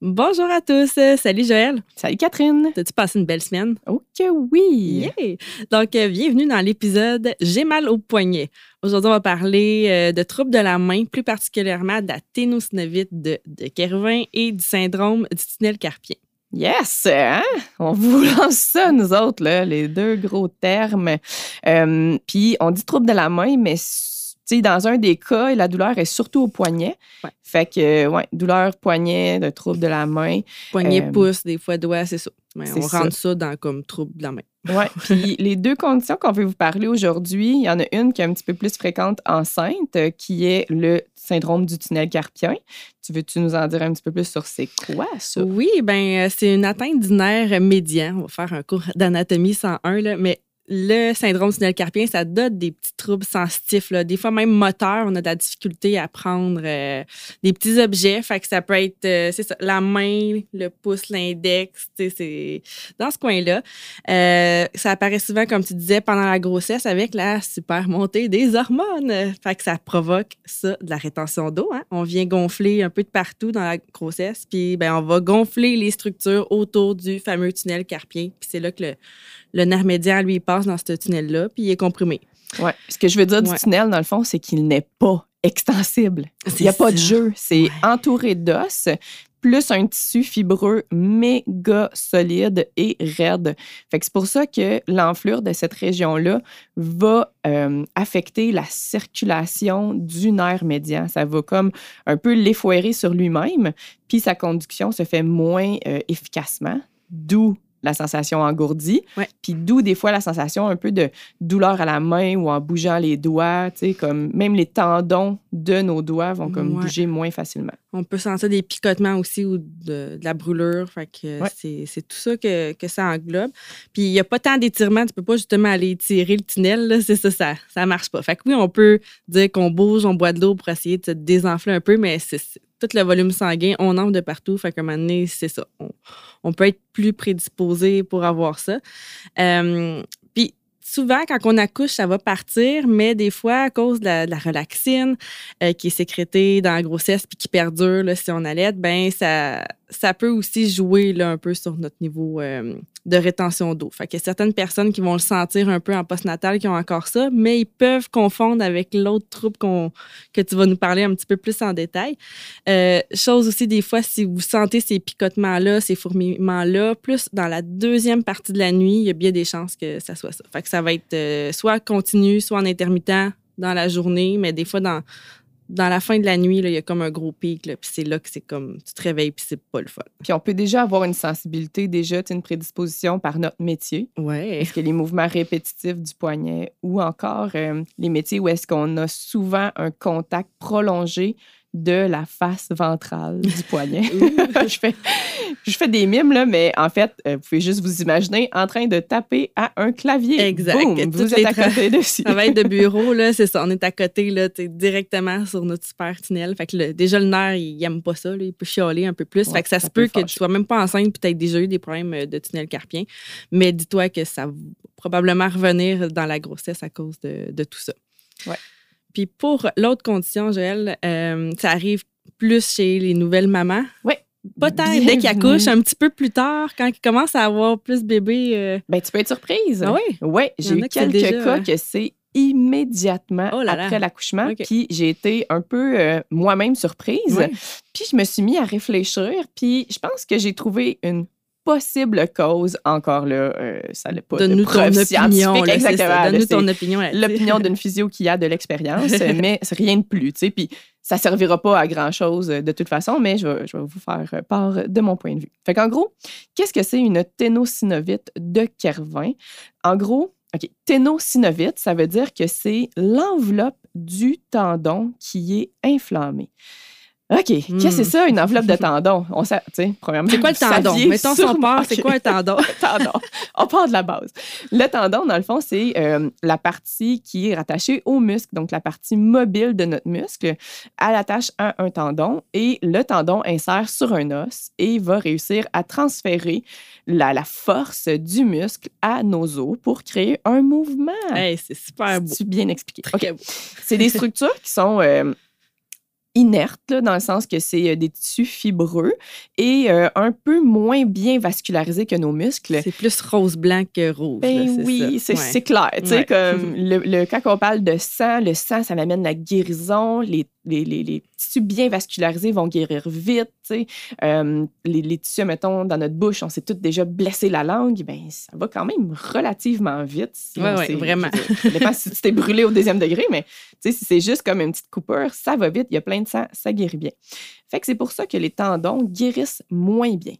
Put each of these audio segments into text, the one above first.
Bonjour à tous. Salut Joël. Salut Catherine. T'as-tu passé une belle semaine? Ok, oui. Yeah. Donc, euh, bienvenue dans l'épisode J'ai mal au poignet. Aujourd'hui, on va parler euh, de troubles de la main, plus particulièrement de la ténosynovite de, de Kervin et du syndrome du tunnel carpien. Yes! Hein? On vous lance ça, nous autres, là, les deux gros termes. Euh, Puis, on dit trouble de la main, mais sais, dans un des cas, la douleur est surtout au poignet. Ouais. Fait que, ouais, douleur poignet, de trouble de la main. Poignet, Euh, pouce, des fois doigt, c'est ça. Mais on rentre ça. dans comme trouble de la main. Ouais. Puis les deux conditions qu'on veut vous parler aujourd'hui, il y en a une qui est un petit peu plus fréquente enceinte, euh, qui est le syndrome du tunnel carpien. Tu veux-tu nous en dire un petit peu plus sur c'est quoi ça? Oui, ben euh, c'est une atteinte du nerf médian. On va faire un cours d'anatomie 101, là, mais le syndrome tunnel carpien, ça donne des petits troubles sensitifs. Là. Des fois, même moteur, on a de la difficulté à prendre euh, des petits objets. Fait que ça peut être, euh, ça, la main, le pouce, l'index, c'est dans ce coin-là. Euh, ça apparaît souvent, comme tu disais, pendant la grossesse avec la super montée des hormones. Fait que ça provoque ça, de la rétention d'eau. Hein? On vient gonfler un peu de partout dans la grossesse, puis ben, on va gonfler les structures autour du fameux tunnel carpien. Puis c'est là que le, le nerf médian, lui, il passe dans ce tunnel-là, puis il est comprimé. Ouais. Ce que je veux dire du Ouais. tunnel, dans le fond, c'est qu'il n'est pas extensible. Il n'y a pas de jeu. C'est Ouais. entouré d'os, plus un tissu fibreux méga solide et raide. Fait que c'est pour ça que l'enflure de cette région-là va euh, affecter la circulation du nerf médian. Ça va comme un peu l'effoirer sur lui-même, puis sa conduction se fait moins euh, efficacement, d'où la sensation engourdie, Ouais. puis d'où des fois la sensation un peu de douleur à la main ou en bougeant les doigts, tu sais, comme même les tendons de nos doigts vont comme Ouais. bouger moins facilement. On peut sentir des picotements aussi ou de, de la brûlure. Fait que Ouais. c'est, tout ça que, que ça englobe. Puis il n'y a pas tant d'étirements. Tu peux pas justement aller tirer le tunnel. C'est ça, ça, ça marche pas. Fait que oui, on peut dire qu'on bouge, on boit de l'eau pour essayer de se désenfler un peu, mais c'est, c'est- tout le volume sanguin, on entre de partout. Fait qu'à un moment donné, c'est ça. On, on peut être plus prédisposé pour avoir ça. Euh, puis souvent, quand on accouche, ça va partir, mais des fois, à cause de la, relaxine euh, qui est sécrétée dans la grossesse puis qui perdure si on allait, ben ça, ça peut aussi jouer là, un peu sur notre niveau euh, de rétention d'eau. Fait a certaines personnes qui vont le sentir un peu en postnatal qui ont encore ça, mais ils peuvent confondre avec l'autre trouble qu'on, que tu vas nous parler un petit peu plus en détail. Euh, chose aussi, des fois, si vous sentez ces picotements-là, ces fourmillements-là, plus dans la deuxième partie de la nuit, il y a bien des chances que ça soit ça. Fait que ça va être euh, soit continu, soit en intermittent dans la journée, mais des fois, dans, dans la fin de la nuit, là, il y a comme un gros pic, là, puis c'est là que c'est comme, tu te réveilles, puis c'est pas le fun. Puis on peut déjà avoir une sensibilité, déjà une prédisposition par notre métier. Ouais. Est-ce que les mouvements répétitifs du poignet ou encore euh, les métiers où est-ce qu'on a souvent un contact prolongé de la face ventrale du poignet. je, fais, je fais des mimes, là, mais en fait, euh, vous pouvez juste vous imaginer en train de taper à un clavier. Exact. Toutes vous êtes à côté dessus. Travail de bureau, là, c'est ça. On est à côté, là, directement sur notre super tunnel. Fait que le- déjà, le nerf, il aime pas ça, là, il peut chialer un peu plus. Ouais, fait que ça, ça se peut peut que tu sois même pas enceinte puis tu déjà eu des problèmes euh, de tunnel carpien. Mais dis-toi que ça va probablement revenir dans la grossesse à cause de, de tout ça. Ouais. Puis pour l'autre condition, Joël, euh, ça arrive plus chez les nouvelles mamans. Ouais. Pas tant dès qu'ils accouchent, un petit peu plus tard, quand ils commencent à avoir plus bébé. euh, Ben, tu peux être surprise. Ah oui? Oui, j'ai eu quelques déjà, cas hein. que c'est immédiatement Oh là là. après l'accouchement. Puis j'ai été un peu euh, moi-même surprise. Ouais. Puis je me suis mis à réfléchir. Puis je pense que j'ai trouvé une possible cause. Encore là, euh, ça n'a pas de Donne-nous ton preuve opinion. scientifique. là, exactement. Donne-nous ton opinion. L'opinion d'une physio qui a de l'expérience, mais c'est rien de plus. tu sais. Puis ça servira pas à grand-chose euh, de toute façon, mais je vais, je vais vous faire euh, part de mon point de vue. Fait qu'en gros, qu'est-ce que c'est une ténosynovite de Kervin? En gros, OK, ténosynovite, ça veut dire que c'est l'enveloppe du tendon qui est inflammée. OK, qu'est-ce que c'est ça, une enveloppe de tendon? On sait, premièrement, c'est quoi le tendon? Mettons son part, c'est quoi un tendon? tendon. On part de la base. Le tendon, dans le fond, c'est euh, la partie qui est rattachée au muscle, donc la partie mobile de notre muscle. Elle attache à un tendon et le tendon insère sur un os et va réussir à transférer la, la force du muscle à nos os pour créer un mouvement. Hey, c'est super beau. C'est bien expliqué? OK. C'est des structures qui sont... Euh, inerte, dans le sens que c'est euh, des tissus fibreux et euh, un peu moins bien vascularisés que nos muscles. C'est plus rose-blanc que rouge. Ben oui, c'est clair. Comme le, le, quand on parle de sang, le sang, ça m'amène la guérison. Les les, tissus bien vascularisés vont guérir vite. Euh, les, tissus, mettons, dans notre bouche, on s'est tous déjà blessé la langue, ben, ça va quand même relativement vite. oui, ouais, vraiment. Ça dépend si tu t'es brûlé au deuxième degré, mais si c'est juste comme une petite coupure, ça va vite, il y a plein de sang, ça guérit bien. Fait que c'est pour ça que les tendons guérissent moins bien.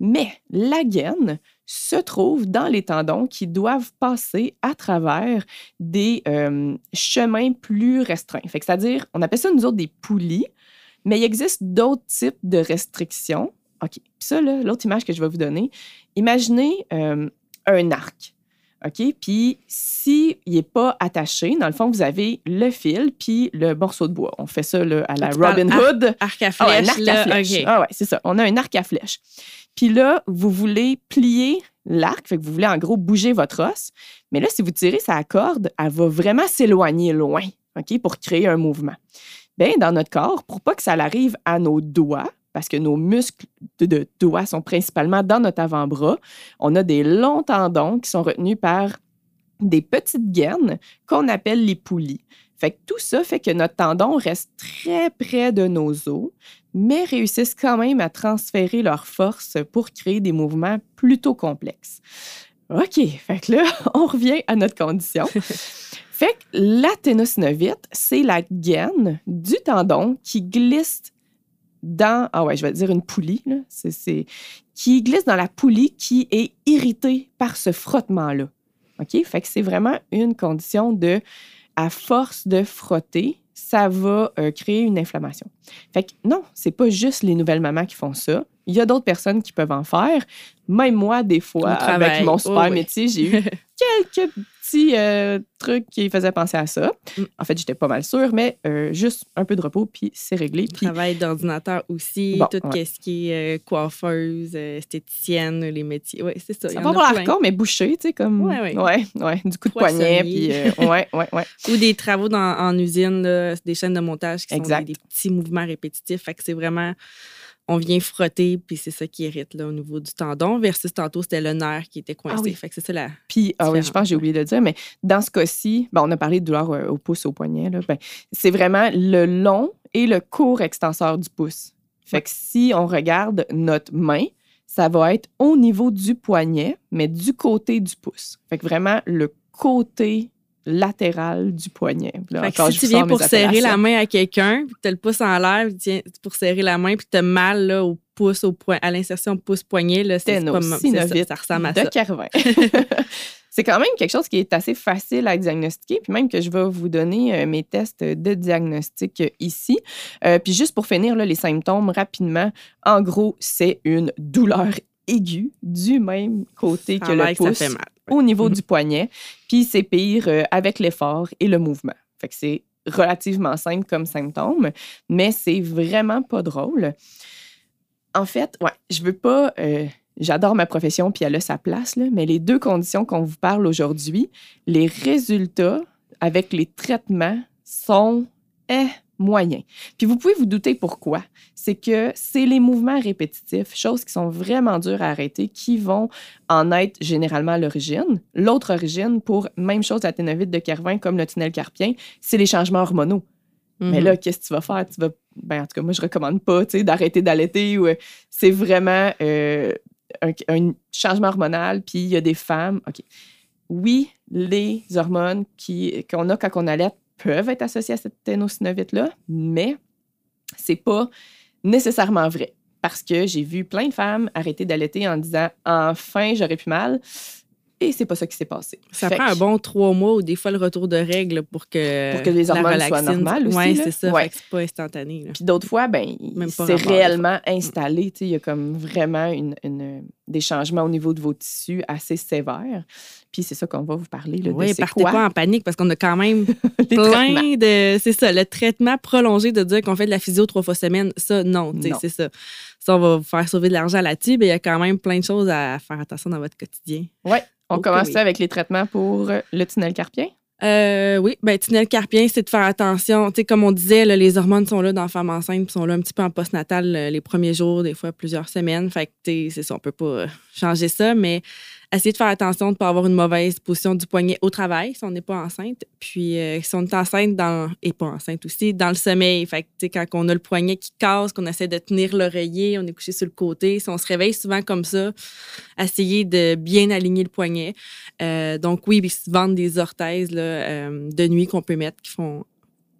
Mais la gaine, se trouvent dans les tendons qui doivent passer à travers des euh, chemins plus restreints. C'est-à-dire, on appelle ça nous autres des poulies, mais il existe d'autres types de restrictions. OK. Puis ça, l'autre image que je vais vous donner, imaginez euh, un arc. OK? Puis s'il n'est pas attaché, dans le fond, vous avez le fil puis le morceau de bois. On fait ça à la Robin Hood. Arc à flèche. Ah, un arc à flèche. Ah ouais, c'est ça. On a un arc à flèche. Puis là, vous voulez plier l'arc, fait que vous voulez en gros bouger votre os. Mais là, si vous tirez sa corde, elle va vraiment s'éloigner loin, OK, pour créer un mouvement. Bien, dans notre corps, pour pas que ça arrive à nos doigts, parce que nos muscles de, doigts sont principalement dans notre avant-bras, on a des longs tendons qui sont retenus par des petites gaines qu'on appelle les poulies. Fait que tout ça fait que notre tendon reste très près de nos os, mais réussissent quand même à transférer leur force pour créer des mouvements plutôt complexes. OK, fait que là, on revient à notre condition. fait que la ténosynovite, c'est la gaine du tendon qui glisse dans, ah ouais, je vais dire une poulie, là. Qui glisse dans la poulie qui est irritée par ce frottement-là. OK? Fait que c'est vraiment une condition de à force de frotter, ça va euh, créer une inflammation. Fait que non, c'est pas juste les nouvelles mamans qui font ça. Il y a d'autres personnes qui peuvent en faire. Même moi, des fois, avec mon super oh métier, j'ai eu quelques petits euh, trucs qui faisaient penser à ça. Mm. En fait, j'étais pas mal sûre, mais euh, juste un peu de repos, puis c'est réglé. Puis... Travail d'ordinateur aussi, tout ce qui est euh, coiffeuse, esthéticienne, les métiers. Oui, c'est ça. Ça va avoir l'air con, mais bouché, tu sais, comme. Oui, oui. Ouais, ouais, du coup de poignet, puis. ouais, ouais, ouais. Ou des travaux dans, en usine, des chaînes de montage qui sont des, des, petits mouvements répétitifs. Fait que c'est vraiment on vient frotter, puis c'est ça qui irrite là, au niveau du tendon, versus tantôt, c'était le nerf qui était coincé. Ah oui. Fait que c'est ça la. Puis, ah oui, je pense que j'ai oublié de le dire, mais dans ce cas-ci, ben, on a parlé de douleur euh, au pouce, au poignet. Ben, c'est vraiment le long et le court extenseur du pouce. Fait que si on regarde notre main, ça va être au niveau du poignet, mais du côté du pouce. Fait que vraiment le côté latéral du poignet. si tu viens pour serrer la main à quelqu'un, puis tu as le pouce en l'air, pour serrer la main, puis tu as mal là, au pouce, au point, à l'insertion pouce-poignet, c'est pas ça, ça ressemble à de ça. c'est quand même quelque chose qui est assez facile à diagnostiquer, puis même que je vais vous donner euh, mes tests de diagnostic euh, ici. Euh, puis juste pour finir là, les symptômes rapidement, en gros, c'est une douleur aiguë du même côté que le pouce. Ça fait mal au niveau mhm. du poignet, puis c'est pire euh, avec l'effort et le mouvement. Fait que c'est relativement simple comme symptôme, mais c'est vraiment pas drôle. En fait, ouais, je veux pas. Euh, j'adore ma profession, puis elle a sa place, là, mais les deux conditions qu'on vous parle aujourd'hui, les résultats avec les traitements sont eh, moyen. Puis vous pouvez vous douter pourquoi. C'est que c'est les mouvements répétitifs, choses qui sont vraiment dures à arrêter, qui vont en être généralement l'origine. L'autre origine, pour même chose la ténovite de Kervin comme le tunnel carpien, c'est les changements hormonaux. Mais mhm. là, qu'est-ce que tu vas faire? Tu vas, ben, en tout cas, moi, je recommande pas d'arrêter d'allaiter. Ou, c'est vraiment euh, un, changement hormonal. Puis il y a des femmes, OK. Oui, les hormones qu'on a quand on allaite peuvent être associés à cette ténosynovite-là, mais c'est pas nécessairement vrai. Parce que j'ai vu plein de femmes arrêter d'allaiter en disant Enfin, j'aurais plus mal. Et c'est pas ça qui s'est passé. Ça Fait prend un bon trois mois ou des fois le retour de règles pour que, Pour que les la hormones soient relaxine- normales aussi, là. c'est ça. Ouais. C'est pas instantané. là. Puis d'autres fois, ben, c'est réellement installé. Il y a comme vraiment une, une- des changements au niveau de vos tissus assez sévères. Puis c'est ça qu'on va vous parler. Là, de Oui, c'est partez quoi pas en panique parce qu'on a quand même plein de. C'est ça, le traitement prolongé de dire qu'on fait de la physio trois fois semaine, ça, non, Non. c'est ça. Ça, on va vous faire sauver de l'argent là-dessus, mais il y a quand même plein de choses à faire attention dans votre quotidien. On Ok, commence oui. ça avec les traitements pour euh, le tunnel carpien. Euh, oui, ben tunnel carpien, c'est de faire attention. Tu sais, comme on disait, là, les hormones sont là dans la femme enceinte, puis sont là un petit peu en postnatal euh, les premiers jours, des fois plusieurs semaines. Fait que, tu sais, c'est ça, on peut pas changer ça, mais essayer de faire attention de ne pas avoir une mauvaise position du poignet au travail si on n'est pas enceinte. Puis euh, si on est enceinte dans, et pas enceinte aussi, dans le sommeil. Fait que, quand on a le poignet qui casse, qu'on essaie de tenir l'oreiller, on est couché sur le côté. Si on se réveille souvent comme ça, essayer de bien aligner le poignet. Euh, donc oui, se vendent des orthèses là, euh, de nuit qu'on peut mettre qui font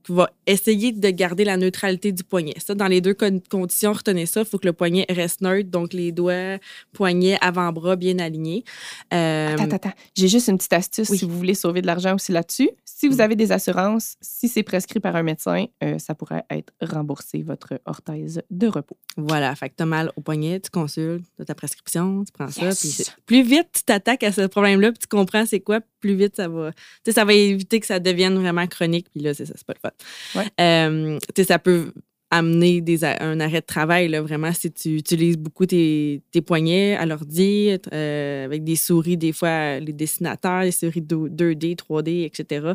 va essayer de garder la neutralité du poignet. Ça, dans les deux con- conditions, retenez ça. Il faut que le poignet reste neutre, donc les doigts, poignet, avant-bras bien alignés. Euh, Attends, attends, attends. J'ai juste une petite astuce oui. si vous voulez sauver de l'argent aussi là-dessus. Si vous Mm. avez des assurances, si c'est prescrit par un médecin, euh, ça pourrait être remboursé, votre orthèse de repos. Voilà, fait que t'as mal au poignet, tu consultes, ta prescription, tu prends ça. Yes. Puis c'est- plus vite tu t'attaques à ce problème-là, puis tu comprends c'est quoi, plus vite ça va. Ça va éviter que ça devienne vraiment chronique, puis là, c'est ça, c'est pas le fun. Ouais. Euh, ça peut amener des, un arrêt de travail, là, vraiment, si tu utilises beaucoup tes, tes poignets à l'ordi, euh, avec des souris, des fois, les dessinateurs, les souris 2- 2D, 3D, etc.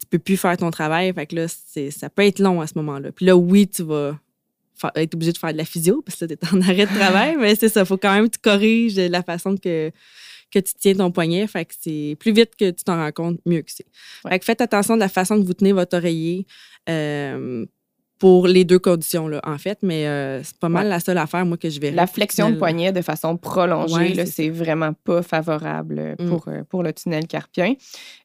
Tu peux plus faire ton travail, fait que là, c'est- ça peut être long à ce moment-là. Puis là, oui, tu vas être obligé de faire de la physio parce que là, tu es en arrêt de travail, mais c'est ça, il faut quand même que tu corriges la façon que, que tu tiens ton poignet. Fait que c'est plus vite que tu t'en rends compte, mieux que c'est. Ouais. Fait que faites attention de la façon que vous tenez votre oreiller euh, pour les deux conditions, là, en fait, mais euh, c'est pas mal Ouais. la seule affaire, moi, que je verrais. La flexion de poignet de façon prolongée, Ouais, c'est vraiment pas favorable euh, Mm. pour, euh, pour le tunnel carpien.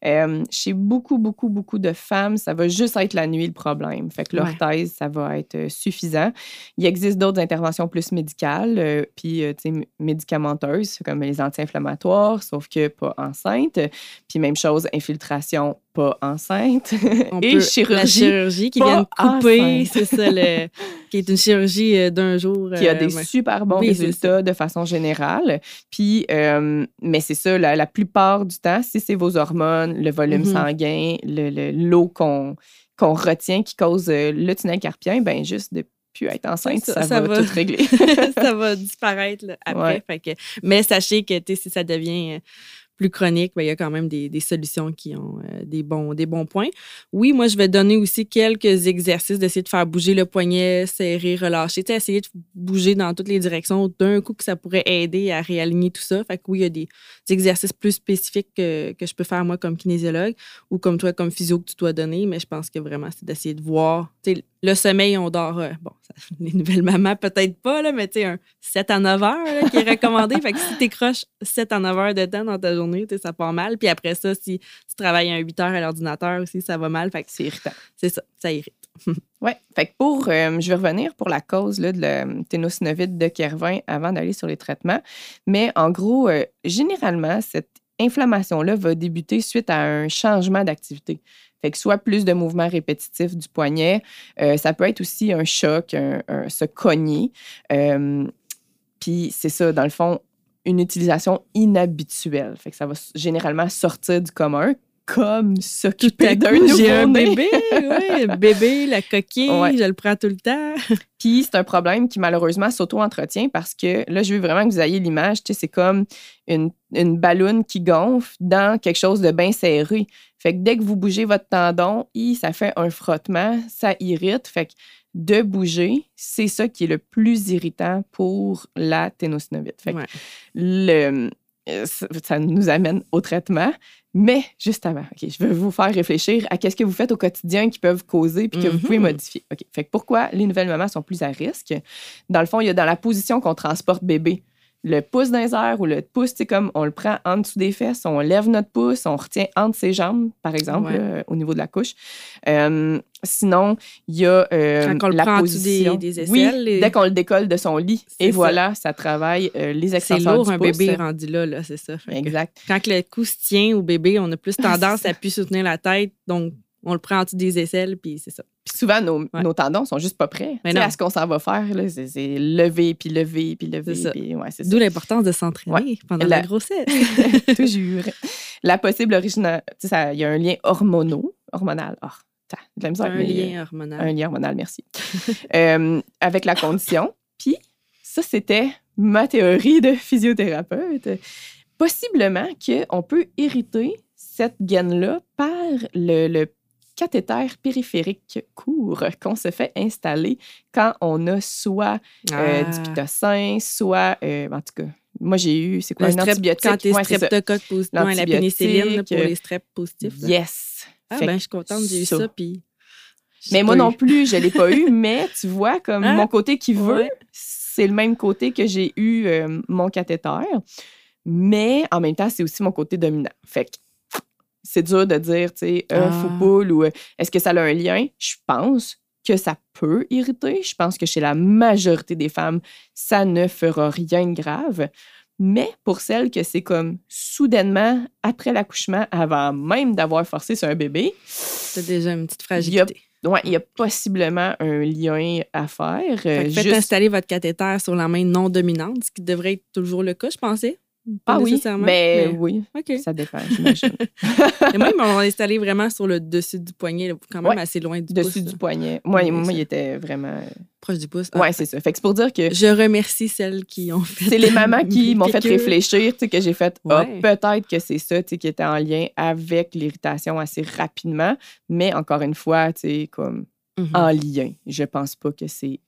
Euh, chez beaucoup, beaucoup, beaucoup de femmes, ça va juste être la nuit le problème. Fait que Ouais. l'orthèse, ça va être suffisant. Il existe d'autres interventions plus médicales, euh, puis tu sais, médicamenteuses, comme les anti-inflammatoires, sauf que pas enceinte. Puis même chose, infiltration pas enceinte. On Et peut- chirurgie La chirurgie qui vient de couper, c'est ça, le, qui est une chirurgie euh, d'un jour. qui a euh, des super bons Oui, résultats de façon générale. Puis, euh, mais c'est ça, la, la plupart du temps, si c'est vos hormones, le volume Mhm. sanguin, le- le- l'eau qu'on retient qui cause le tunnel carpien, ben juste de plus être enceinte, ça, ça, ça va, va. tout régler. ça va disparaître là, après. Ouais. Fait que- mais sachez que si ça devient plus chronique, ben, il y a quand même des, solutions qui ont euh, des, bons, points. Oui, moi, je vais donner aussi quelques exercices d'essayer de faire bouger le poignet, serrer, relâcher. Essayer de bouger dans toutes les directions d'un coup que ça pourrait aider à réaligner tout ça. Fait que oui, il y a des, exercices plus spécifiques que, que je peux faire moi comme kinésiologue ou comme toi comme physio que tu dois donner, mais je pense que vraiment, c'est d'essayer de voir. Le sommeil, on dort, euh, bon, ça- les nouvelles mamans, peut-être pas, là, mais tu sais, un 7 à 9 heures là, qui est recommandé. fait que si tu écroches 7 à 9 heures de temps dans ta journée, ça part mal. Puis après ça, si tu travailles un 8 heures à l'ordinateur aussi, ça va mal. Fait que c'est irritant. c'est ça, ça irrite. Oui. Fait que pour, euh, je vais revenir pour la cause là, de la ténosynovite de Kervin avant d'aller sur les traitements. Mais en gros, euh, généralement, cette inflammation-là va débuter suite à un changement d'activité. Fait que soit plus de mouvements répétitifs du poignet, euh, ça peut être aussi un choc, un- un- se cogner. Euh, Puis c'est ça, dans le fond, une utilisation inhabituelle. Fait que ça va généralement sortir du commun, comme s'occuper d'un nouveau-né. bébé, ouais, le bébé, la coquille, Ouais. je le prends tout le temps. Puis c'est un problème qui malheureusement s'auto-entretient parce que là, je veux vraiment que vous ayez l'image, tu sais, c'est comme une, une balloune qui gonfle dans quelque chose de bien serré. Fait que dès que vous bougez votre tendon, hi, ça fait un frottement, ça irrite. Fait que de bouger, c'est ça qui est le plus irritant pour la ténosynovite. Fait que Ouais. le, ça, ça nous amène au traitement. Mais juste avant, OK, je veux vous faire réfléchir à qu'est-ce que vous faites au quotidien qui peuvent causer puis que vous pouvez Mhm. modifier. Fait que pourquoi les nouvelles mamans sont plus à risque? Dans le fond, il y a dans la position qu'on transporte bébé. Le pouce dans les airs ou le pouce, c'est comme on le prend en dessous des fesses, on lève notre pouce, on retient entre ses jambes, par exemple, Ouais. là, au niveau de la couche. Euh, sinon, il y a euh, Quand on le la prend dessous position. des- des oui, les- dès qu'on le décolle de son lit. C'est Et ça. voilà, ça travaille euh, les C'est extenseurs lourd, du un pouce. bébé rendu là, là c'est ça. Fait que Exact. quand le cou se tient au bébé, on a plus tendance C'est à plus soutenir la tête. Donc, on le prend en dessous des aisselles, puis c'est ça. Puis souvent, nos, Ouais. nos tendons sont juste pas prêts. Mais non. à ce qu'on s'en va faire, là, c'est, lever, puis lever, puis lever. C'est ça. puis- ouais. D'où l'importance de s'entraîner Ouais. pendant La- la grossesse. Toujours. La possible origine, tu sais, ça- il y a un lien hormonal, hormonal. Oh, de la misère un lien hormonal. Un lien hormonal, merci. Euh, avec la condition. Puis, ça, c'était ma théorie de physiothérapeute. Possiblement qu'on peut hériter cette gaine-là par le, le cathéter périphérique court qu'on se fait installer quand on a soit euh, Ah. du pitocin, soit, euh, en tout cas, moi j'ai eu, c'est quoi, Le un strep- antibiotique? Quand t'es Ouais, streptocoque positif, ouais, la pénicilline là, pour L'antibiotique, les streps positifs. là. Yes! Ah, Fait ben, je suis contente, j'ai eu ça. puis... Mais moi non plus, je ne l'ai pas eu, mais tu vois, comme Ah, mon côté qui veut, ouais. c'est le même côté que j'ai eu euh, mon cathéter. Mais en même temps, c'est aussi mon côté dominant. Fait que c'est dur de dire, tu sais, œuf Ah. ou poule, ou euh, est-ce que ça a un lien? Je pense que ça peut irriter. Je pense que chez la majorité des femmes, ça ne fera rien de grave. Mais pour celles que c'est comme soudainement, après l'accouchement, avant même d'avoir forcé sur un bébé, T'as déjà une petite fragilité. Ouais, il y a possiblement un lien à faire. euh, Fait que faites juste- installer votre cathéter sur la main non dominante, ce qui devrait être toujours le cas, je pensais. Pas Ah oui, nécessairement, mais oui, ça dépend, j'imagine. Et moi, ils m'ont installé vraiment sur le dessus du poignet, quand même Ouais, assez loin du Dessus pouce, du là, poignet. Moi, Oui, moi il était vraiment. proche du pouce. Ah, Ouais, c'est ça. Fait que c'est pour dire que Je remercie celles qui ont fait. c'est les mamans qui m'ont fait réfléchir, tu sais, que j'ai fait, ah, Ouais. peut-être que c'est ça, tu sais, qui était en lien avec l'irritation assez rapidement. Mais encore une fois, tu sais, comme Mhm. en lien. Je pense pas que c'est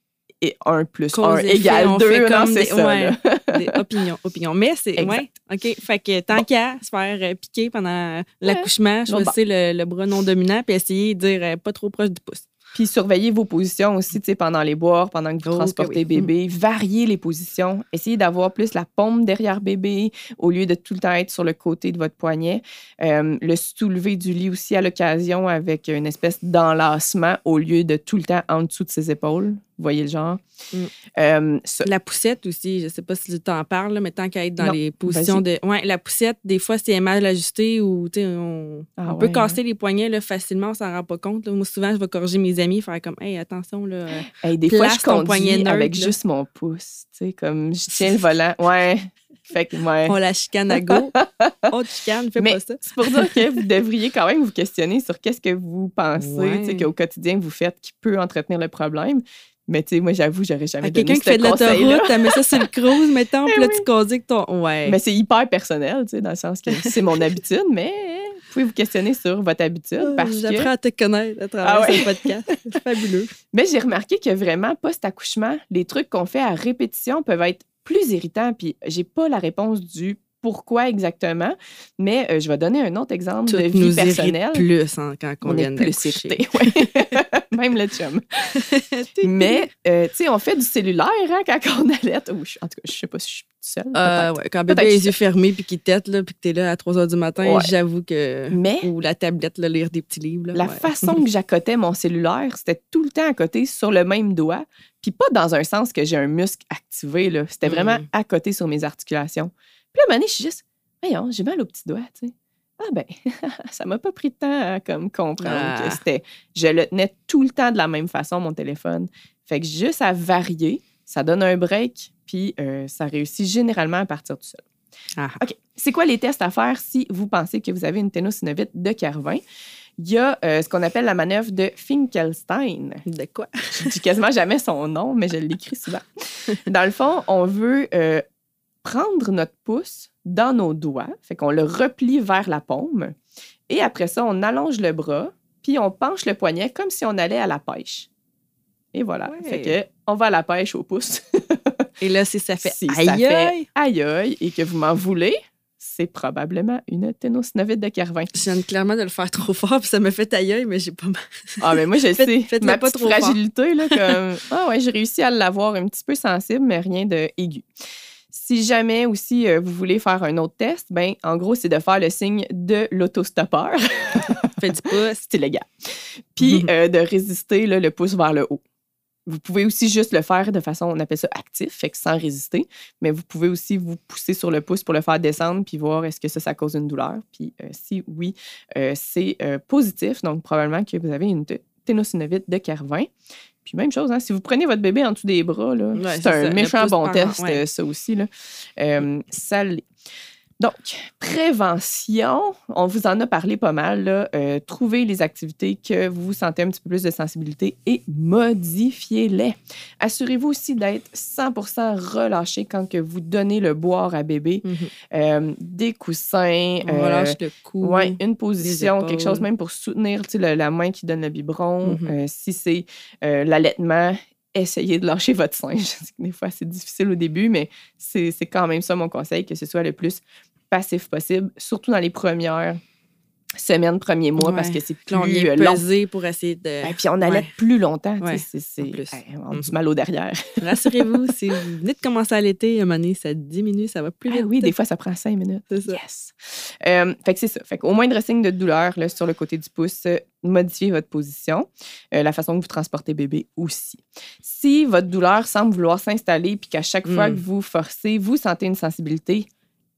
et 1 plus Cause 1 effet, égale on 2. fait Non, c'est des- ça. ouais. Des opinions, opinions. Mais c'est. Ouais, OK. Fait que tant Bon. qu'à se faire euh, piquer pendant l'accouchement, Bon, choisissez le, le bras non dominant puis essayez de dire euh, pas trop proche du pouce. Puis surveillez vos positions aussi, tu sais, pendant les boires, pendant que vous Oh, que transportez oui. bébé. Variez les positions. Essayez d'avoir plus la paume derrière bébé au lieu de tout le temps être sur le côté de votre poignet. Euh, le soulever du lit aussi à l'occasion avec une espèce d'enlacement au lieu de tout le temps en dessous de ses épaules. Vous voyez le genre? Mm. Euh, ça- La poussette aussi, je sais pas si tu t'en parles, là, mais tant qu'à être dans Non, les positions de. Ouais, la poussette, des fois, c'est mal ajusté ou on, Ah on peut ouais, casser les poignets là, facilement, on s'en rend pas compte. là. Moi, souvent, je vais corriger mes amis, faire comme, hey, attention, là. Hey, des fois, je conduis neutre, avec juste mon pouce. Tu sais, comme je tiens le volant. Ouais. Fait que, ouais. On la chicane à go. oh, tu chicane, fais Mais pas ça. c'est pour dire que vous devriez quand même vous questionner sur qu'est-ce que vous pensez Ouais. qu'au quotidien vous faites qui peut entretenir le problème. Mais tu sais, moi, j'avoue, j'aurais jamais À donné quelqu'un qui fait de conseil-là. l'autoroute, t'as mis ça sur le cruise, mettons, puis là, Eh tu conduis que ton. Ouais. Mais c'est hyper personnel, tu sais, dans le sens que c'est mon habitude, mais vous pouvez vous questionner sur votre habitude Ah, parce que... J'apprends à te connaître à travers Ah ouais. ce podcast. C'est fabuleux. Mais j'ai remarqué que vraiment, post-accouchement, les trucs qu'on fait à répétition peuvent être plus irritants. Puis j'ai pas la réponse du pourquoi exactement, mais euh, je vais donner un autre exemple Tout de vie nous personnelle. plus hein, quand on, on vient est plus d'accoucher. irrité, ouais. Même le chum. Mais, euh, tu sais, on fait du cellulaire hein, quand on allait. Ou en tout cas, je sais pas si je suis seule. Euh, ouais, quand bébé a les yeux fermés puis qu'il tête, là, puis que t'es là à 3 h du matin, Ouais. j'avoue que. Mais Ou la tablette, là, lire des petits livres. là, la façon que j'accotais mon cellulaire, c'était tout le temps à côté sur le même doigt. Puis pas dans un sens que j'ai un muscle activé. là. C'était vraiment Mm. à côté sur mes articulations. Puis là, à un moment donné, je suis juste, voyons, j'ai mal au petit doigt, tu sais. Ah ben, ça m'a pas pris de temps à comme, comprendre Ah. que c'était... Je le tenais tout le temps de la même façon, mon téléphone. Fait que juste à varier, ça donne un break, puis euh, ça réussit généralement à partir tout seul. Ah. OK. C'est quoi les tests à faire si vous pensez que vous avez une ténosynovite de Carvin? Il y a euh, ce qu'on appelle la manœuvre de Finkelstein. De quoi? Je dis quasiment jamais son nom, mais je l'écris souvent. Dans le fond, on veut euh, prendre notre pouce dans nos doigts, fait qu'on le replie vers la paume, et après ça, on allonge le bras, puis on penche le poignet comme si on allait à la pêche. Et voilà. Ouais. Fait que on va à la pêche au pouce. Et là, si ça fait Si ça aïe fait aïe, aïe et que vous m'en voulez, c'est probablement une ténosynovite de Carvin. je viens clairement de le faire trop fort, puis ça me fait aïe aïe, mais j'ai pas mal. Ah, mais moi, je Faites- sais. Ma pas petite trop fort. fragilité, là, comme. Ah, ouais, j'ai réussi à l'avoir un petit peu sensible, mais rien de aigu. Si jamais aussi euh, vous voulez faire un autre test, ben en gros, c'est de faire le signe de l'autostoppeur. Faites pouce. C'est légal. Puis euh, de résister là, le pouce vers le haut. Vous pouvez aussi juste le faire de façon, on appelle ça actif, fait que sans résister, mais vous pouvez aussi vous pousser sur le pouce pour le faire descendre puis voir est-ce que ça, ça cause une douleur. Puis euh, si oui, c'est positif, donc probablement que vous avez une ténosynovite de Carvin. Puis même chose, hein, si vous prenez votre bébé en dessous des bras, là, Ouais, c'est un ça, méchant bon test, ouais. ça aussi. Là. Euh, ça l'est. Donc, prévention, on vous en a parlé pas mal. Là. Euh, trouvez les activités que vous sentez un petit peu plus de sensibilité et modifiez-les. Assurez-vous aussi d'être 100% relâché quand que vous donnez le boire à bébé. Mhm. Euh, des coussins, On euh, relâche le cou. Ouais, une position, quelque chose même pour soutenir le- la main qui donne le biberon. Mhm. Euh, si c'est euh, l'allaitement, essayez de lâcher votre sein. Je sais que des fois, c'est difficile au début, mais c'est quand même ça mon conseil, que ce soit le plus passif possible, surtout dans les premières semaines, premiers mois, parce que c'est plus on euh, long. pour essayer de. Et puis on allait Ouais. plus longtemps. Ouais, c'est- c'est- en plus. hey, on a du Mhm. mal au derrière. Rassurez-vous, si vous venez de commencer à à un moment donné, ça diminue, ça va plus Ah vite. oui, des fois, ça prend cinq minutes. C'est ça. Yes. Euh, fait que c'est ça. Fait qu'au moindre signe de douleur là, sur le côté du pouce, euh, modifiez votre position, euh, la façon que vous transportez bébé aussi. Si votre douleur semble vouloir s'installer puis qu'à chaque fois Mm. que vous forcez, vous sentez une sensibilité,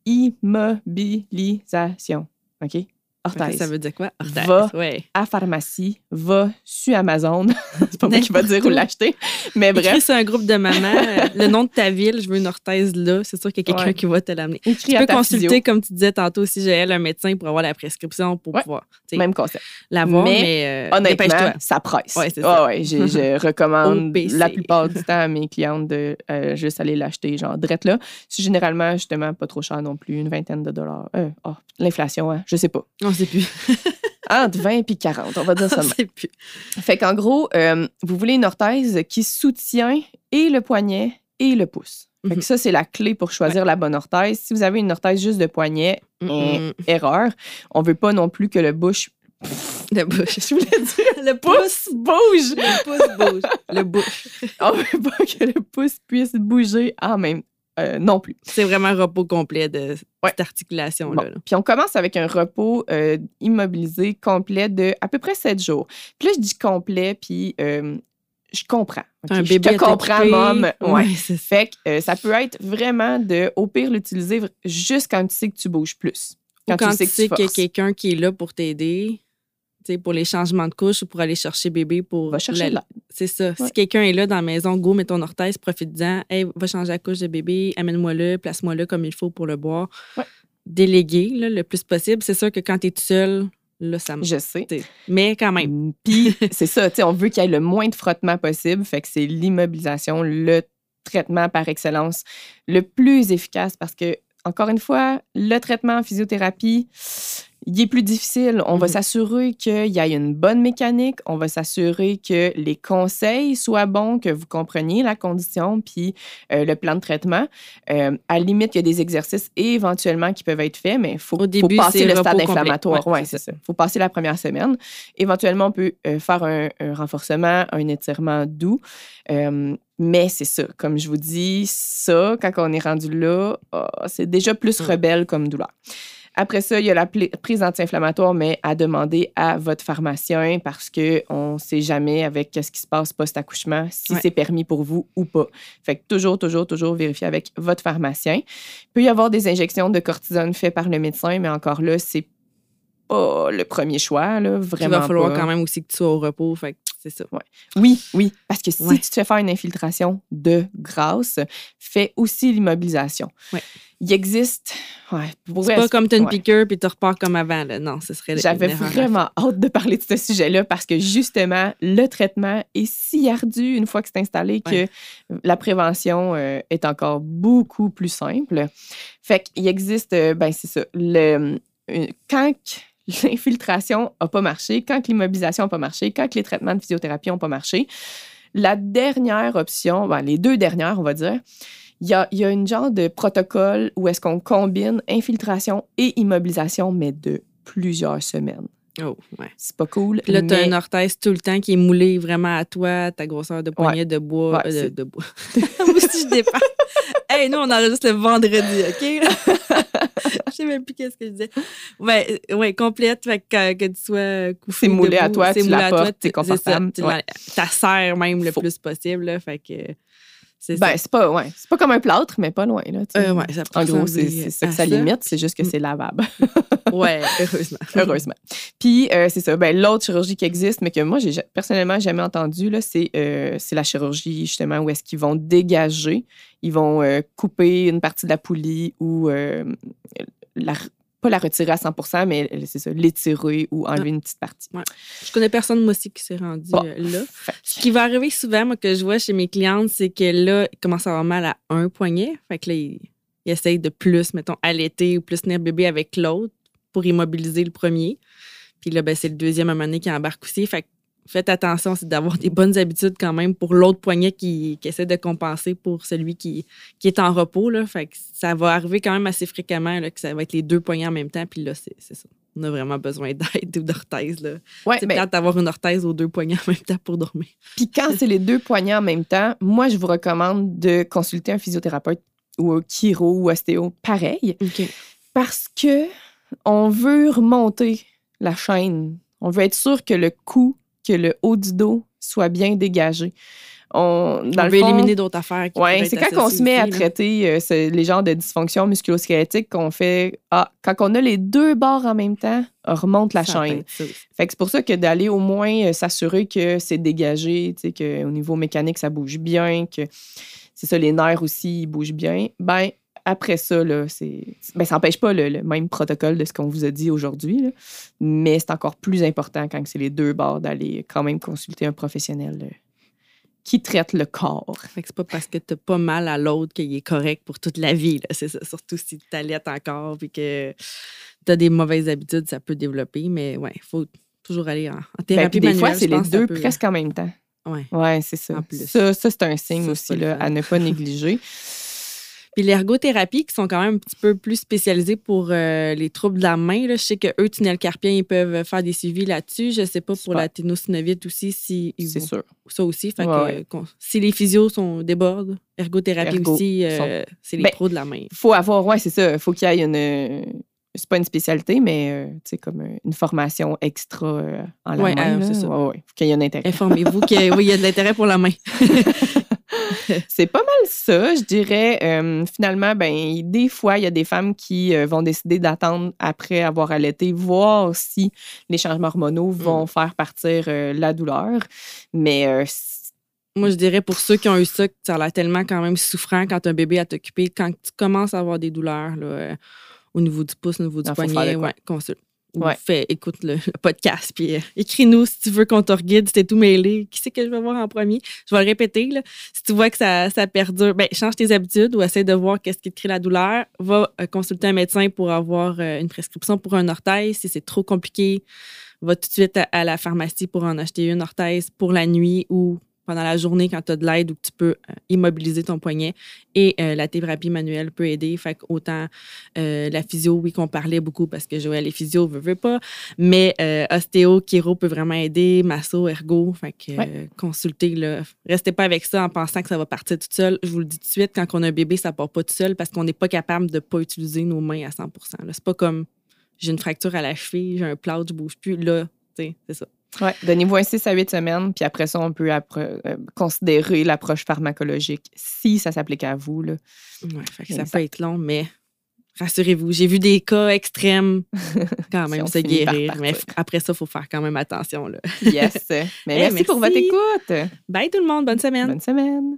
immobilisation. OK? Orthèse. Ça veut dire quoi? Orthèse. Va. Ouais. À pharmacie, va sur Amazon. c'est pas moi qui va dire où l'acheter. Mais Écris bref, sur un groupe de mamans, euh, le nom de ta ville, je veux une orthèse là. C'est sûr qu'il y a quelqu'un Ouais. qui va te l'amener. Tu peux consulter, physio. comme tu disais tantôt, si j'ai un médecin pour avoir la prescription pour Ouais. pouvoir Même concept. l'avoir, Mais, mais, euh, Honnêtement, dépêche-toi. ça presse. Ouais, c'est ça. ouais, je recommande la plupart du temps à mes clientes de euh, juste aller l'acheter, genre, drette là. C'est généralement, justement, pas trop cher non plus, une vingtaine de dollars. Euh, oh, l'inflation, hein, je sais pas. On sait plus. Entre 20 et 40, on va dire ça. On sait plus. fait qu'en gros, euh, vous voulez une orthèse qui soutient et le poignet et le pouce. Fait que Mhm. ça, c'est la clé pour choisir la bonne orthèse. Si vous avez une orthèse juste de poignet, Mm, eh, mm. erreur. On veut pas non plus que le bouche. Le bouche. Je voulais dire, le pouce bouge. Le pouce bouge. Le bouche. On veut pas que le pouce puisse bouger en même euh, non plus. C'est vraiment un repos complet de Ouais. cette articulation-là. Bon. Puis on commence avec un repos euh, immobilisé complet de à peu près 7 jours. Puis là, je dis complet, puis euh, je comprends. ok? Un je bébé te comprends, mom. Ouais. C'est ça. Fait que ça peut être vraiment de, au pire, l'utiliser juste quand tu sais que tu bouges plus. Ou quand tu sais que qu'il y a forces. quelqu'un qui est là pour t'aider, tu sais, pour les changements de couche ou pour aller chercher bébé pour. Va chercher la- de l'aide. C'est ça. Ouais. Si quelqu'un est là dans la maison, go, mets ton orthèse, profite-en. Hey, va changer la couche de bébé, amène-moi-le, place-moi-le comme il faut pour le boire. Ouais. Déléguer là, le plus possible. C'est sûr que quand tu es tout seul, là, ça me. Je sais. Mais quand même. Puis c'est ça, tu sais, on veut qu'il y ait le moins de frottement possible. Fait que c'est l'immobilisation, le traitement par excellence le plus efficace parce que, encore une fois, le traitement en physiothérapie, il est plus difficile. On va Mhm. s'assurer qu'il y ait une bonne mécanique. On va s'assurer que les conseils soient bons, que vous compreniez la condition puis euh, le plan de traitement. Euh, à la limite, il y a des exercices éventuellement qui peuvent être faits, mais il faut, passer le stade inflammatoire. Ouais, Ouais, c'est ça. Il faut passer la première semaine. Éventuellement, on peut euh, faire un, un renforcement, un étirement doux. Mais c'est ça, comme je vous dis, ça, quand on est rendu là, ah, c'est déjà plus Mm. rebelle comme douleur. Après ça, il y a la prise anti-inflammatoire, mais à demander à votre pharmacien parce qu'on ne sait jamais avec ce qui se passe post-accouchement, si Ouais. c'est permis pour vous ou pas. Fait que toujours, toujours, toujours vérifier avec votre pharmacien. Il peut y avoir des injections de cortisone faites par le médecin, mais encore là, c'est pas le premier choix, là, Il vraiment va falloir pas. quand même aussi que tu sois au repos. Fait que c'est ça. Oui, oui, parce que si Ouais. tu te fais faire une infiltration de grâce, fais aussi l'immobilisation. Ouais. Il existe. Ouais, C'est pas comme tu as une piqûre puis tu repars comme avant. Là. Non, ce serait. J'avais vraiment hâte de parler de ce sujet-là parce que justement, le traitement est si ardu une fois que c'est installé que la prévention euh, est encore beaucoup plus simple. Fait qu'il existe, euh, ben c'est ça, le, euh, quand l'infiltration n'a pas marché, quand l'immobilisation n'a pas marché, quand les traitements de physiothérapie n'ont pas marché, la dernière option, ben, les deux dernières, on va dire, il a, y a une genre de protocole où est-ce qu'on combine infiltration et immobilisation, mais de plusieurs semaines. Oh, ouais. C'est pas cool. Puis là, tu as mais- une orthèse tout le temps qui est moulée vraiment à toi, ta grosseur de poignet de bois. Ouais, euh, de, de bois. Moi aussi, je dépends. hey, nous, on enregistre le vendredi, OK? je sais même plus qu'est-ce que je disais. Ouais, euh, ouais complète. Fait que, que tu sois couché. C'est moulé à toi, c'est tu moulé la à toi, portes, t'es c'est ça, confortable, tu ouais. la- Ta serre même le Faut. plus possible. Là, fait que c'est Ben, c'est pas, ouais, c'est pas comme un plâtre, mais pas loin. Là. Euh, ouais, ça peut en gros, c'est ça que ça limite, c'est juste que Mm. c'est lavable. Ouais, heureusement. heureusement. Puis, euh, c'est ça. Ben, L'autre chirurgie qui existe, mais que moi, j'ai ja- personnellement jamais entendu, c'est euh, la chirurgie, justement, où est-ce qu'ils vont dégager, ils vont euh, couper une partie de la poulie ou la, pas la retirer à 100 mais c'est ça, l'étirer ou enlever une petite partie. Je connais personne, moi aussi, qui s'est rendu Bon. euh, là. Fait Ce qui va arriver souvent, moi, que je vois chez mes clientes, c'est que là, ils commencent à avoir mal à un poignet. Fait que là, ils, ils essayent de plus, mettons, allaiter ou plus tenir bébé avec l'autre pour immobiliser le premier. Puis là, ben, c'est le deuxième à un moment donné qui embarque aussi. Fait que faites attention, c'est d'avoir des bonnes habitudes quand même pour l'autre poignet qui, qui essaie de compenser pour celui qui, qui est en repos. Là. Fait que ça va arriver quand même assez fréquemment là, que ça va être les deux poignets en même temps. Puis là, c'est ça. On a vraiment besoin d'aide ou d'orthèse. Ouais, C'est plate d'avoir une orthèse aux deux poignets en même temps pour dormir. Puis quand c'est les deux poignets en même temps, moi, je vous recommande de consulter un physiothérapeute ou un chiro ou ostéo pareil parce que on veut remonter la chaîne. On veut être sûr que le cou, que le haut du dos soit bien dégagé. On, dans on le veut fond, éliminer d'autres affaires. pourraient c'est quand on se met à traiter euh, ce- les genres de dysfonction musculo-squelettique qu'on fait ah quand on a les deux bords en même temps, on remonte la Ça chaîne. Fait que c'est pour ça que d'aller au moins euh, s'assurer que c'est dégagé, tu sais, qu'au niveau mécanique, ça bouge bien, que c'est ça, les nerfs aussi, ils bougent bien. Ben, après ça, là, c'est. Ben, ça n'empêche pas le, le même protocole de ce qu'on vous a dit aujourd'hui, mais c'est encore plus important quand c'est les deux bords d'aller quand même consulter un professionnel euh, qui traite le corps. Fait que c'est pas parce que t'as pas mal à l'autre qu'il est correct pour toute la vie. là. C'est ça. Surtout si tu t'allaites encore puis que t'as des mauvaises habitudes, ça peut développer. Mais ouais, il faut toujours aller en, en Ben, thérapie puis des fois, c'est les deux peut- presque en même temps. Ouais. Ouais, c'est ça. En plus. Ça, ça, c'est un signe Ça, aussi là, à ne pas négliger. Puis l'ergothérapie, qui sont quand même un petit peu plus spécialisés pour euh, les troubles de la main. Là. Je sais que eux, tunnel carpien, ils peuvent faire des suivis là-dessus. Je sais pas pour la ténosynovite aussi si ils C'est sûr. ça aussi. Fait Ouais, que, ouais. qu'on- si les physios sont débordent, ergothérapie Ergo, aussi, euh, c'est les Ben, pros de la main. faut avoir, ouais, c'est ça. faut qu'il y ait une. C'est pas une spécialité, mais euh, comme euh, une formation extra en la Ouais, main. c'est ça. Faut qu'il y ait un intérêt. Informez-vous qu'il oui, y a de l'intérêt pour la main. C'est pas mal ça, je dirais. Euh, finalement, ben, des fois, il y a des femmes qui euh, vont décider d'attendre après avoir allaité, voir si les changements hormonaux vont faire partir euh, la douleur. Mais Moi, je dirais pour ceux qui ont eu ça, ça a l'air tellement quand même souffrant quand un bébé à t'occuper, quand tu commences à avoir des douleurs là, au niveau du pouce, au niveau du Ah, faut faire poignet, ouais, consulte. Ou Ouais. fais, écoute le, le podcast, puis euh, écris-nous si tu veux qu'on te reguide, si t'es tout mêlé. Qui c'est que je vais voir en premier? Je vais le répéter. Là. Si tu vois que ça, ça perdure, ben, change tes habitudes ou essaie de voir qu'est-ce qui te crée la douleur. Va euh, consulter un médecin pour avoir euh, une prescription pour un orthèse. Si c'est trop compliqué, va tout de suite à, à la pharmacie pour en acheter une orthèse pour la nuit ou pendant la journée quand tu as de l'aide ou que tu peux euh, immobiliser ton poignet. Et euh, la thérapie manuelle peut aider. Fait que autant euh, la physio, oui, qu'on parlait beaucoup parce que Joël est physio, veut, veut pas. Mais euh, ostéo, chiro peut vraiment aider, masso, ergo. Fait que consultez, là. Restez pas avec ça en pensant que ça va partir tout seul. Je vous le dis tout de suite, quand on a un bébé, ça part pas tout seul parce qu'on n'est pas capable de pas utiliser nos mains à 100 là. C'est pas comme j'ai une fracture à la cheville, j'ai un plâtre, je bouge plus. Là, c'est ça. Ouais, donnez-vous un 6 à 8 semaines, puis après ça, on peut euh, considérer l'approche pharmacologique si ça s'applique à vous. Là. Ouais, fait que ça peut être long, mais rassurez-vous, j'ai vu des cas extrêmes quand même se par guérir. Mais après ça, il faut faire quand même attention. Là. Yes. Mais Eh, merci, pour votre merci. écoute. Bye tout le monde, bonne semaine. Bonne semaine.